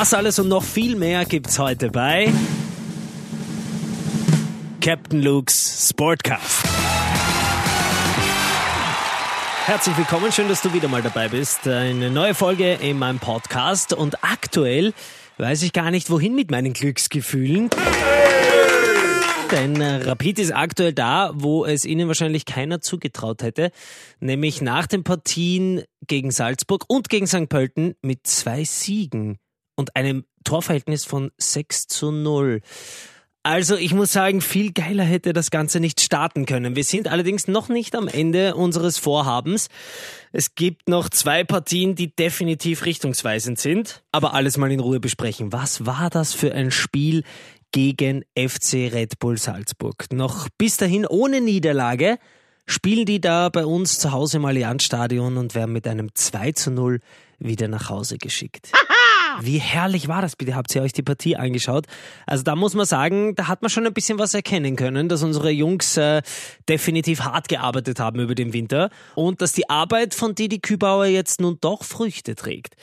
Das alles und noch viel mehr gibt's heute bei Captain Luke's Sportcast. Herzlich willkommen, schön, dass du wieder mal dabei bist. Eine neue Folge in meinem Podcast und aktuell weiß ich gar nicht, wohin mit meinen Glücksgefühlen. Denn äh, Rapid ist aktuell da, wo es ihnen wahrscheinlich keiner zugetraut hätte, nämlich nach den Partien gegen Salzburg und gegen St. Pölten mit zwei Siegen und einem Torverhältnis von 6 zu 0. Also ich muss sagen, viel geiler hätte das Ganze nicht starten können. Wir sind allerdings noch nicht am Ende unseres Vorhabens. Es gibt noch zwei Partien, die definitiv richtungsweisend sind. Aber alles mal in Ruhe besprechen. Was war das für ein Spiel gegen FC Red Bull Salzburg? Noch bis dahin ohne Niederlage spielen die da bei uns zu Hause im Allianzstadion und werden mit einem 2 zu 0 wieder nach Hause geschickt. Wie herrlich war das bitte? Habt ihr euch die Partie angeschaut? Also da muss man sagen, da hat man schon ein bisschen was erkennen können, dass unsere Jungs äh, definitiv hart gearbeitet haben über den Winter und dass die Arbeit von Didi Kübauer jetzt nun doch Früchte trägt.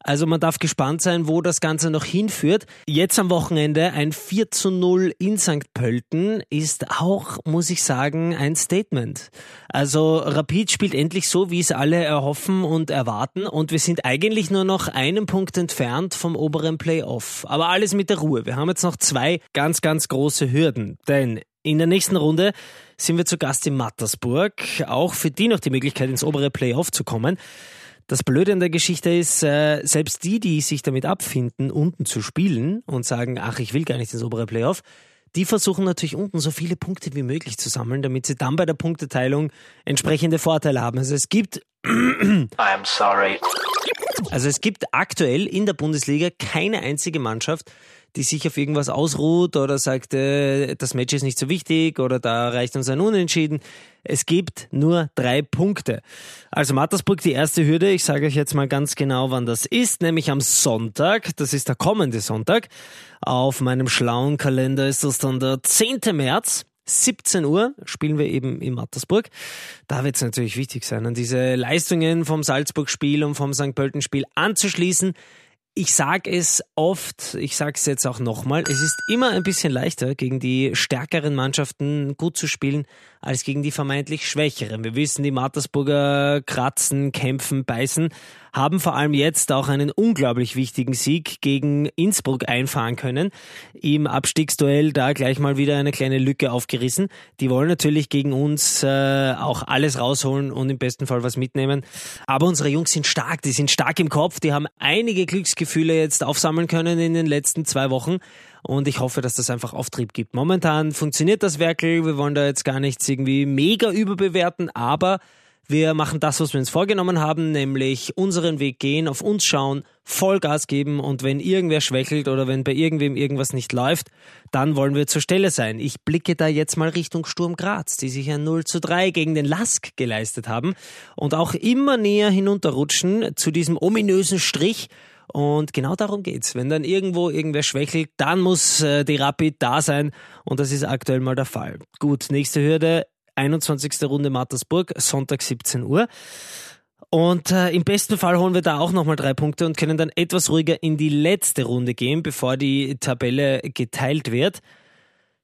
Also man darf gespannt sein, wo das Ganze noch hinführt. Jetzt am Wochenende ein 4 zu 0 in St. Pölten ist auch, muss ich sagen, ein Statement. Also Rapid spielt endlich so, wie es alle erhoffen und erwarten und wir sind eigentlich nur noch einen Punkt entfernt vom oberen Playoff. Aber alles mit der Ruhe. Wir haben jetzt noch zwei ganz, ganz große Hürden. Denn in der nächsten Runde sind wir zu Gast in Mattersburg. Auch für die noch die Möglichkeit, ins obere Playoff zu kommen. Das Blöde an der Geschichte ist, äh, selbst die, die sich damit abfinden, unten zu spielen und sagen, ach, ich will gar nicht ins obere Playoff, die versuchen natürlich unten so viele Punkte wie möglich zu sammeln, damit sie dann bei der Punkteteilung entsprechende Vorteile haben. Also es gibt I'm sorry. also es gibt aktuell in der Bundesliga keine einzige Mannschaft, die sich auf irgendwas ausruht oder sagt, äh, das Match ist nicht so wichtig oder da reicht uns ein Unentschieden. Es gibt nur drei Punkte. Also Mattersburg die erste Hürde. Ich sage euch jetzt mal ganz genau, wann das ist, nämlich am Sonntag. Das ist der kommende Sonntag. Auf meinem schlauen Kalender ist das dann der 10. März. 17 Uhr spielen wir eben in Mattersburg. Da wird es natürlich wichtig sein, an diese Leistungen vom Salzburg-Spiel und vom St. Pölten-Spiel anzuschließen. Ich sage es oft, ich sage es jetzt auch nochmal, es ist immer ein bisschen leichter, gegen die stärkeren Mannschaften gut zu spielen, als gegen die vermeintlich schwächeren. Wir wissen, die Mattersburger kratzen, kämpfen, beißen, haben vor allem jetzt auch einen unglaublich wichtigen Sieg gegen Innsbruck einfahren können. Im Abstiegsduell da gleich mal wieder eine kleine Lücke aufgerissen. Die wollen natürlich gegen uns äh, auch alles rausholen und im besten Fall was mitnehmen. Aber unsere Jungs sind stark, die sind stark im Kopf, die haben einige Glücksgefühle jetzt aufsammeln können in den letzten zwei Wochen. Und ich hoffe, dass das einfach Auftrieb gibt. Momentan funktioniert das Werkel. Wir wollen da jetzt gar nichts irgendwie mega überbewerten, aber wir machen das, was wir uns vorgenommen haben, nämlich unseren Weg gehen, auf uns schauen, Vollgas geben und wenn irgendwer schwächelt oder wenn bei irgendwem irgendwas nicht läuft, dann wollen wir zur Stelle sein. Ich blicke da jetzt mal Richtung Sturm Graz, die sich ein 0 zu 3 gegen den Lask geleistet haben und auch immer näher hinunterrutschen zu diesem ominösen Strich. Und genau darum geht's. Wenn dann irgendwo irgendwer schwächelt, dann muss äh, die Rapid da sein. Und das ist aktuell mal der Fall. Gut, nächste Hürde. 21. Runde Mattersburg, Sonntag 17 Uhr. Und äh, im besten Fall holen wir da auch nochmal drei Punkte und können dann etwas ruhiger in die letzte Runde gehen, bevor die Tabelle geteilt wird.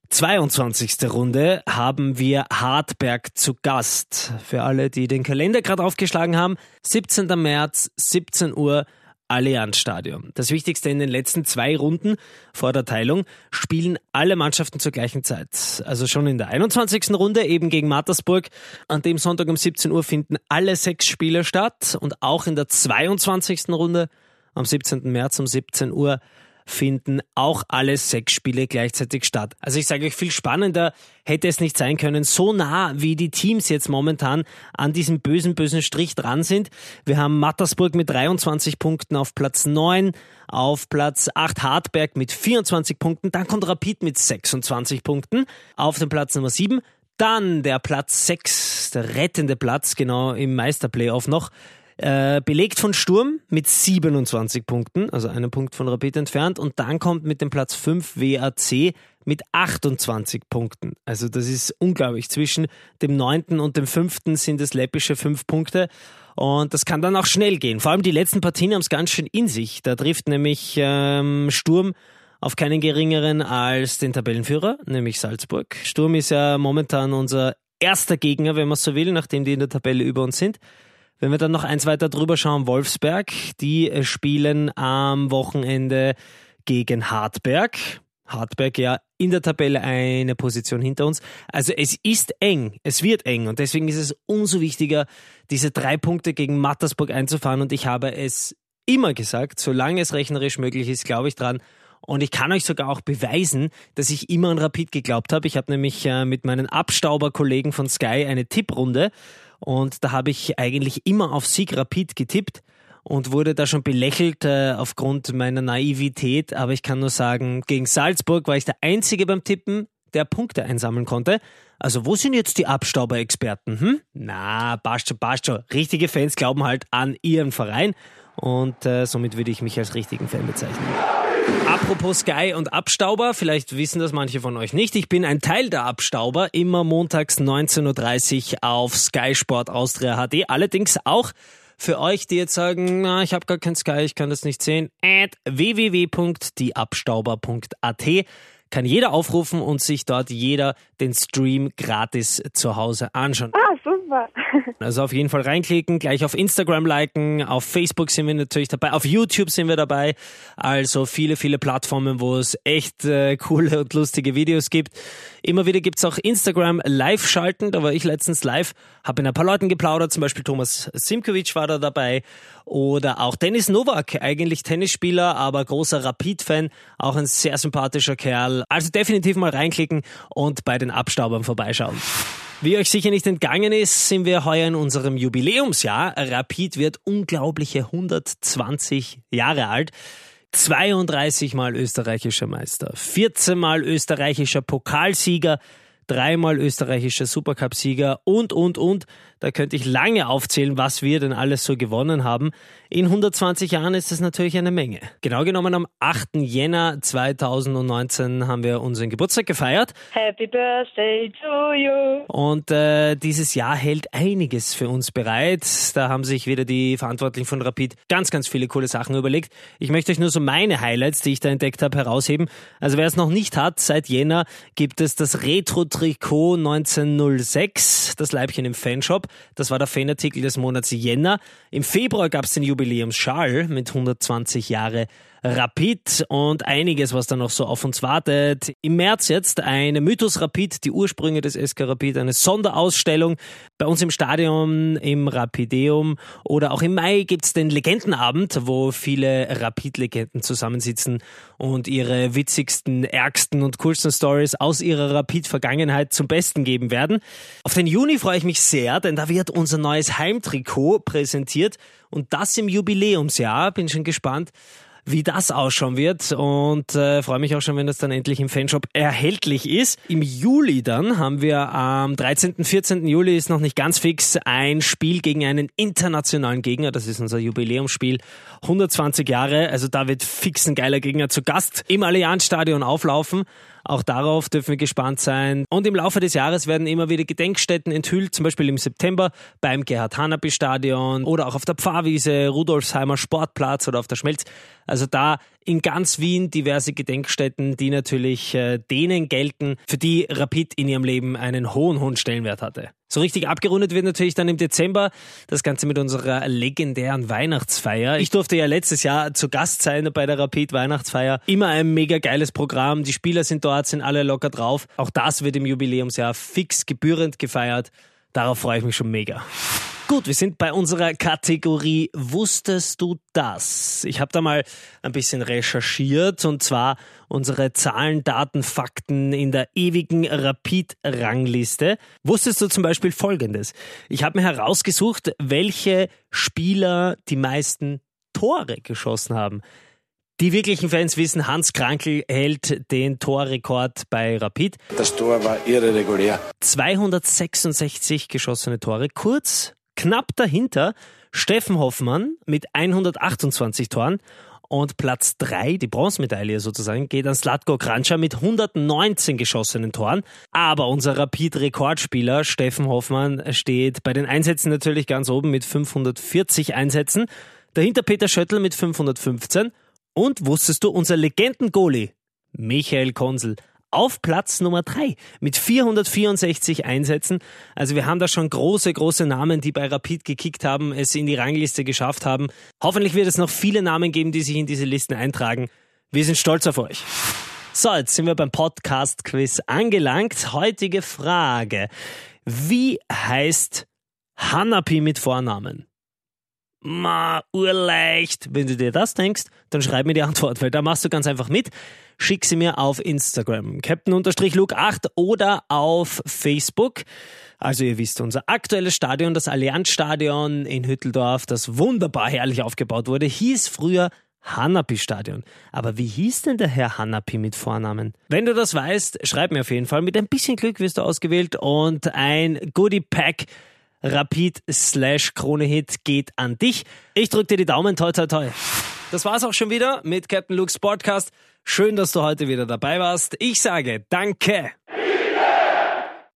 22. Runde haben wir Hartberg zu Gast. Für alle, die den Kalender gerade aufgeschlagen haben, 17. März, 17 Uhr, Allianzstadion. Das Wichtigste in den letzten zwei Runden vor der Teilung spielen alle Mannschaften zur gleichen Zeit. Also schon in der 21. Runde eben gegen Mattersburg. An dem Sonntag um 17 Uhr finden alle sechs Spiele statt und auch in der 22. Runde am 17. März um 17 Uhr finden auch alle sechs Spiele gleichzeitig statt. Also ich sage euch, viel spannender hätte es nicht sein können, so nah wie die Teams jetzt momentan an diesem bösen, bösen Strich dran sind. Wir haben Mattersburg mit 23 Punkten auf Platz 9, auf Platz 8 Hartberg mit 24 Punkten, dann kommt Rapid mit 26 Punkten auf den Platz Nummer 7, dann der Platz 6, der rettende Platz, genau im Meisterplayoff noch, äh, belegt von Sturm mit 27 Punkten, also einen Punkt von Rapid entfernt. Und dann kommt mit dem Platz 5 WAC mit 28 Punkten. Also das ist unglaublich. Zwischen dem 9. und dem 5. sind es läppische 5 Punkte. Und das kann dann auch schnell gehen. Vor allem die letzten Partien haben es ganz schön in sich. Da trifft nämlich ähm, Sturm auf keinen geringeren als den Tabellenführer, nämlich Salzburg. Sturm ist ja momentan unser erster Gegner, wenn man so will, nachdem die in der Tabelle über uns sind. Wenn wir dann noch eins weiter drüber schauen, Wolfsberg, die äh, spielen am Wochenende gegen Hartberg. Hartberg ja in der Tabelle eine Position hinter uns. Also es ist eng, es wird eng und deswegen ist es umso wichtiger, diese drei Punkte gegen Mattersburg einzufahren und ich habe es immer gesagt, solange es rechnerisch möglich ist, glaube ich dran. Und ich kann euch sogar auch beweisen, dass ich immer an Rapid geglaubt habe. Ich habe nämlich äh, mit meinen Abstauberkollegen von Sky eine Tipprunde und da habe ich eigentlich immer auf Sieg Rapid getippt und wurde da schon belächelt äh, aufgrund meiner Naivität. Aber ich kann nur sagen, gegen Salzburg war ich der Einzige beim Tippen, der Punkte einsammeln konnte. Also wo sind jetzt die Abstauber-Experten? Hm? Na, passt schon, passt schon. Richtige Fans glauben halt an ihren Verein und äh, somit würde ich mich als richtigen Fan bezeichnen. Apropos Sky und Abstauber, vielleicht wissen das manche von euch nicht. Ich bin ein Teil der Abstauber, immer montags 19.30 Uhr auf Sky Sport Austria HD. Allerdings auch für euch, die jetzt sagen, na, ich habe gar kein Sky, ich kann das nicht sehen, at www.dieabstauber.at kann jeder aufrufen und sich dort jeder den Stream gratis zu Hause anschauen. Ah, super. Also auf jeden Fall reinklicken, gleich auf Instagram liken, auf Facebook sind wir natürlich dabei, auf YouTube sind wir dabei. Also viele, viele Plattformen, wo es echt äh, coole und lustige Videos gibt. Immer wieder gibt's auch Instagram Live-Schalten, da war ich letztens live, habe mit ein paar Leuten geplaudert, zum Beispiel Thomas Simkovic war da dabei oder auch Dennis Novak, eigentlich Tennisspieler, aber großer Rapid-Fan, auch ein sehr sympathischer Kerl. Also definitiv mal reinklicken und bei den Abstaubern vorbeischauen. Wie euch sicher nicht entgangen ist, sind wir heuer in unserem Jubiläumsjahr. Rapid wird unglaubliche 120 Jahre alt. 32 Mal österreichischer Meister, 14 Mal österreichischer Pokalsieger, dreimal österreichischer Supercup-Sieger und, und, und. Da könnte ich lange aufzählen, was wir denn alles so gewonnen haben. In 120 Jahren ist das natürlich eine Menge. Genau genommen am 8. Jänner 2019 haben wir unseren Geburtstag gefeiert. Happy Birthday to you. Und äh, dieses Jahr hält einiges für uns bereit. Da haben sich wieder die Verantwortlichen von Rapid ganz, ganz viele coole Sachen überlegt. Ich möchte euch nur so meine Highlights, die ich da entdeckt habe, herausheben. Also wer es noch nicht hat, seit Jänner gibt es das Retro-Trikot 1906, das Leibchen im Fanshop. Das war der Fanartikel des Monats Jänner. Im Februar gab es den Jubiläumsschal mit 120 Jahre Rapid und einiges, was da noch so auf uns wartet. Im März jetzt eine Mythos Rapid, die Ursprünge des SK Rapid, eine Sonderausstellung bei uns im Stadion im Rapideum oder auch im Mai gibt's den Legendenabend, wo viele Rapid-Legenden zusammensitzen und ihre witzigsten, ärgsten und coolsten Stories aus ihrer Rapid-Vergangenheit zum Besten geben werden. Auf den Juni freue ich mich sehr, denn da wird unser neues Heimtrikot präsentiert und das im Jubiläumsjahr. Bin schon gespannt wie das ausschauen wird und äh, freue mich auch schon, wenn das dann endlich im Fanshop erhältlich ist. Im Juli dann haben wir am 13. 14. Juli ist noch nicht ganz fix ein Spiel gegen einen internationalen Gegner. Das ist unser Jubiläumsspiel. 120 Jahre, also da wird fix ein geiler Gegner zu Gast im Allianzstadion auflaufen. Auch darauf dürfen wir gespannt sein. Und im Laufe des Jahres werden immer wieder Gedenkstätten enthüllt, zum Beispiel im September beim Gerhard Hanapi Stadion oder auch auf der Pfarrwiese, Rudolfsheimer Sportplatz oder auf der Schmelz. Also da in ganz Wien diverse Gedenkstätten, die natürlich äh, denen gelten, für die Rapid in ihrem Leben einen hohen, hohen Stellenwert hatte. So richtig abgerundet wird natürlich dann im Dezember das Ganze mit unserer legendären Weihnachtsfeier. Ich durfte ja letztes Jahr zu Gast sein bei der Rapid Weihnachtsfeier. Immer ein mega geiles Programm. Die Spieler sind dort, sind alle locker drauf. Auch das wird im Jubiläumsjahr fix gebührend gefeiert. Darauf freue ich mich schon mega. Gut, wir sind bei unserer Kategorie Wusstest du das? Ich habe da mal ein bisschen recherchiert und zwar unsere Zahlen, Daten, Fakten in der ewigen Rapid-Rangliste. Wusstest du zum Beispiel Folgendes? Ich habe mir herausgesucht, welche Spieler die meisten Tore geschossen haben. Die wirklichen Fans wissen, Hans Krankel hält den Torrekord bei Rapid. Das Tor war irregulär. 266 geschossene Tore. Kurz Knapp dahinter Steffen Hoffmann mit 128 Toren Und Platz 3, die Bronzemedaille sozusagen, geht an Slatko Kranjca mit 119 geschossenen Toren. Aber unser Rapid-Rekordspieler Steffen Hoffmann steht bei den Einsätzen natürlich ganz oben mit 540 Einsätzen. Dahinter Peter Schöttl mit 515. Und wusstest du, unser Legenden-Goalie Michael Konsel auf Platz Nummer 3 mit 464 Einsätzen. Also wir haben da schon große, große Namen, die bei Rapid gekickt haben, es in die Rangliste geschafft haben. Hoffentlich wird es noch viele Namen geben, die sich in diese Listen eintragen. Wir sind stolz auf euch. So, jetzt sind wir beim Podcast-Quiz angelangt. Heutige Frage. Wie heißt Hanapi mit Vornamen? Ma, urleicht. Wenn du dir das denkst, dann schreib mir die Antwort, weil da machst du ganz einfach mit. Schick sie mir auf Instagram, Captain-Luke8 oder auf Facebook. Also ihr wisst, unser aktuelles Stadion, das Allianzstadion in Hütteldorf, das wunderbar herrlich aufgebaut wurde, hieß früher Hanapi-Stadion. Aber wie hieß denn der Herr Hanapi mit Vornamen? Wenn du das weißt, schreib mir auf jeden Fall. Mit ein bisschen Glück wirst du ausgewählt und ein Goodie-Pack Rapid slash Krone-Hit geht an dich. Ich drücke dir die Daumen, toi toi toi. Das war's auch schon wieder mit Captain Luke's Podcast. Schön, dass du heute wieder dabei warst. Ich sage Danke.